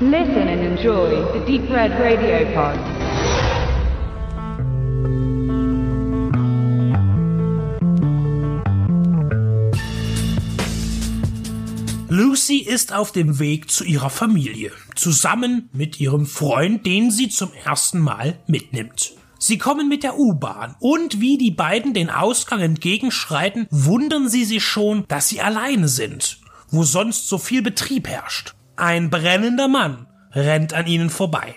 Listen and enjoy the Deep Red Radio Pod. Lucy ist auf dem Weg zu ihrer Familie, zusammen mit ihrem Freund, den sie zum ersten Mal mitnimmt. Sie kommen mit der U-Bahn und wie die beiden den Ausgang entgegenschreiten, wundern sie sich schon, dass sie alleine sind, wo sonst so viel Betrieb herrscht. Ein brennender Mann rennt an ihnen vorbei.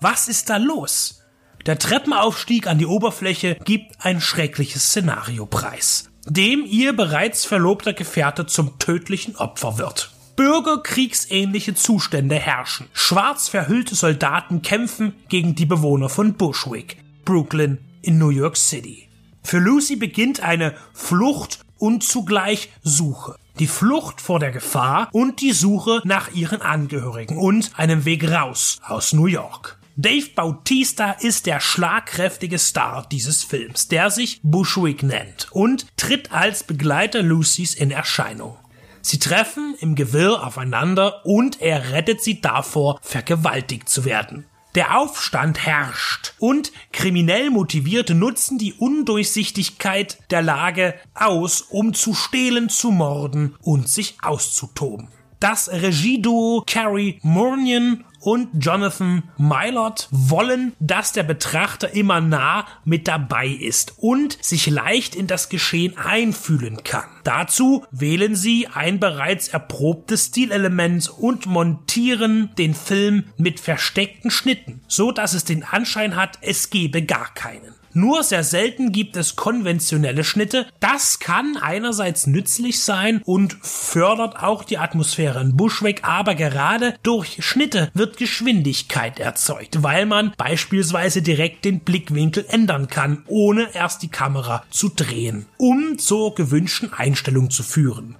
Was ist da los? Der Treppenaufstieg an die Oberfläche gibt ein schreckliches Szenario preis, dem ihr bereits verlobter Gefährte zum tödlichen Opfer wird. Bürgerkriegsähnliche Zustände herrschen. Schwarz verhüllte Soldaten kämpfen gegen die Bewohner von Bushwick, Brooklyn in New York City. Für Lucy beginnt eine Flucht und zugleich Suche. Die Flucht vor der Gefahr und die Suche nach ihren Angehörigen und einem Weg raus aus New York. Dave Bautista ist der schlagkräftige Star dieses Films, der sich Bushwick nennt und tritt als Begleiter Lucys in Erscheinung. Sie treffen im Gewirr aufeinander und er rettet sie davor, vergewaltigt zu werden. Der Aufstand herrscht und kriminell Motivierte nutzen die Undurchsichtigkeit der Lage aus, um zu stehlen, zu morden und sich auszutoben. Das Regieduo Carrie Murnion und Jonathan Mylott wollen, dass der Betrachter immer nah mit dabei ist und sich leicht in das Geschehen einfühlen kann. Dazu wählen sie ein bereits erprobtes Stilelement und montieren den Film mit versteckten Schnitten, so dass es den Anschein hat, es gebe gar keinen. Nur sehr selten gibt es konventionelle Schnitte. Das kann einerseits nützlich sein und fördert auch die Atmosphäre in Bushwick, aber gerade durch Schnitte wird Geschwindigkeit erzeugt, weil man beispielsweise direkt den Blickwinkel ändern kann, ohne erst die Kamera zu drehen, um zur gewünschten Einstellung zu führen.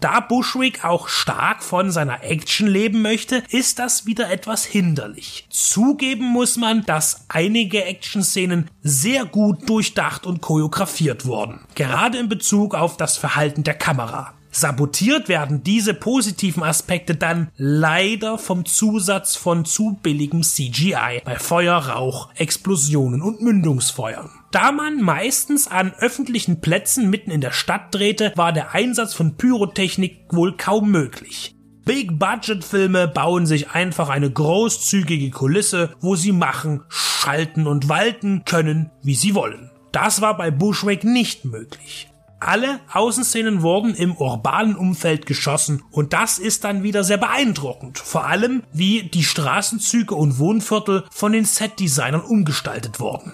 Da Bushwick auch stark von seiner Action leben möchte, ist das wieder etwas hinderlich. Zugeben muss man, dass einige Action-Szenen sehr gut durchdacht und choreografiert wurden. Gerade in Bezug auf das Verhalten der Kamera. Sabotiert werden diese positiven Aspekte dann leider vom Zusatz von zu billigem CGI bei Feuer, Rauch, Explosionen und Mündungsfeuern. Da man meistens an öffentlichen Plätzen mitten in der Stadt drehte, war der Einsatz von Pyrotechnik wohl kaum möglich. Big-Budget-Filme bauen sich einfach eine großzügige Kulisse, wo sie machen, schalten und walten können, wie sie wollen. Das war bei Bushwick nicht möglich. Alle Außenszenen wurden im urbanen Umfeld geschossen und das ist dann wieder sehr beeindruckend. Vor allem, wie die Straßenzüge und Wohnviertel von den Setdesignern umgestaltet wurden.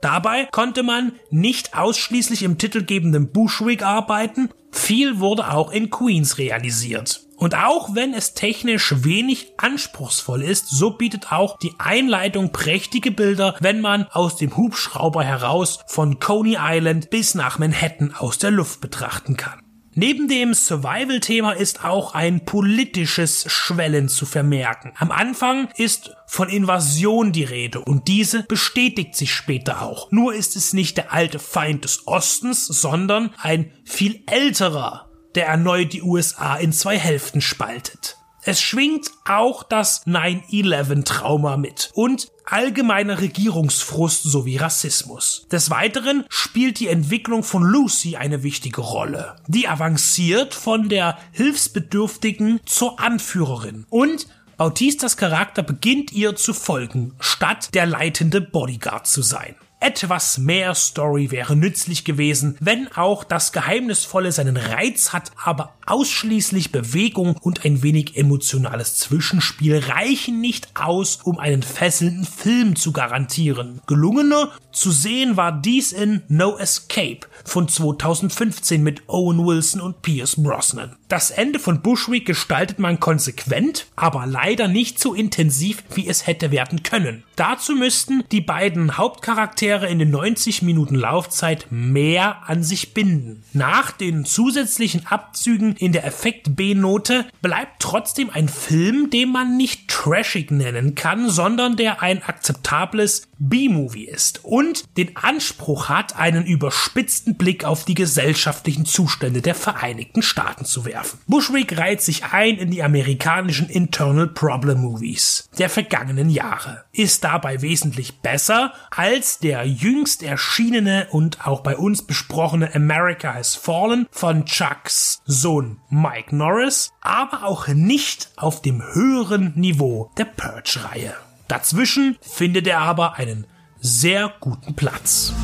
Dabei konnte man nicht ausschließlich im titelgebenden Bushwick arbeiten, viel wurde auch in Queens realisiert. Und auch wenn es technisch wenig anspruchsvoll ist, so bietet auch die Einleitung prächtige Bilder, wenn man aus dem Hubschrauber heraus von Coney Island bis nach Manhattan aus der Luft betrachten kann. Neben dem Survival-Thema ist auch ein politisches Schwellen zu vermerken. Am Anfang ist von Invasion die Rede und diese bestätigt sich später auch. Nur ist es nicht der alte Feind des Ostens, sondern ein viel älterer, der erneut die USA in zwei Hälften spaltet. Es schwingt auch das 9-11-Trauma mit und allgemeiner Regierungsfrust sowie Rassismus. Des Weiteren spielt die Entwicklung von Lucy eine wichtige Rolle. Die avanciert von der Hilfsbedürftigen zur Anführerin und Bautistas Charakter beginnt ihr zu folgen, statt der leitende Bodyguard zu sein. Etwas mehr Story wäre nützlich gewesen, wenn auch das Geheimnisvolle seinen Reiz hat, aber ausschließlich Bewegung und ein wenig emotionales Zwischenspiel reichen nicht aus, um einen fesselnden Film zu garantieren. Gelungener zu sehen war dies in No Escape von 2015 mit Owen Wilson und Pierce Brosnan. Das Ende von Bushwick gestaltet man konsequent, aber leider nicht so intensiv, wie es hätte werden können. Dazu müssten die beiden Hauptcharaktere Charaktere in den 90 Minuten Laufzeit mehr an sich binden. Nach den zusätzlichen Abzügen in der Effekt B-Note bleibt trotzdem ein Film, den man nicht trashig nennen kann, sondern der ein akzeptables B-Movie ist und den Anspruch hat, einen überspitzten Blick auf die gesellschaftlichen Zustände der Vereinigten Staaten zu werfen. Bushwick reiht sich ein in die amerikanischen Internal Problem Movies der vergangenen Jahre, ist dabei wesentlich besser als der jüngst erschienene und auch bei uns besprochene America Has Fallen von Chucks Sohn Mike Norris, aber auch nicht auf dem höheren Niveau der Purge-Reihe. Dazwischen findet er aber einen sehr guten Platz.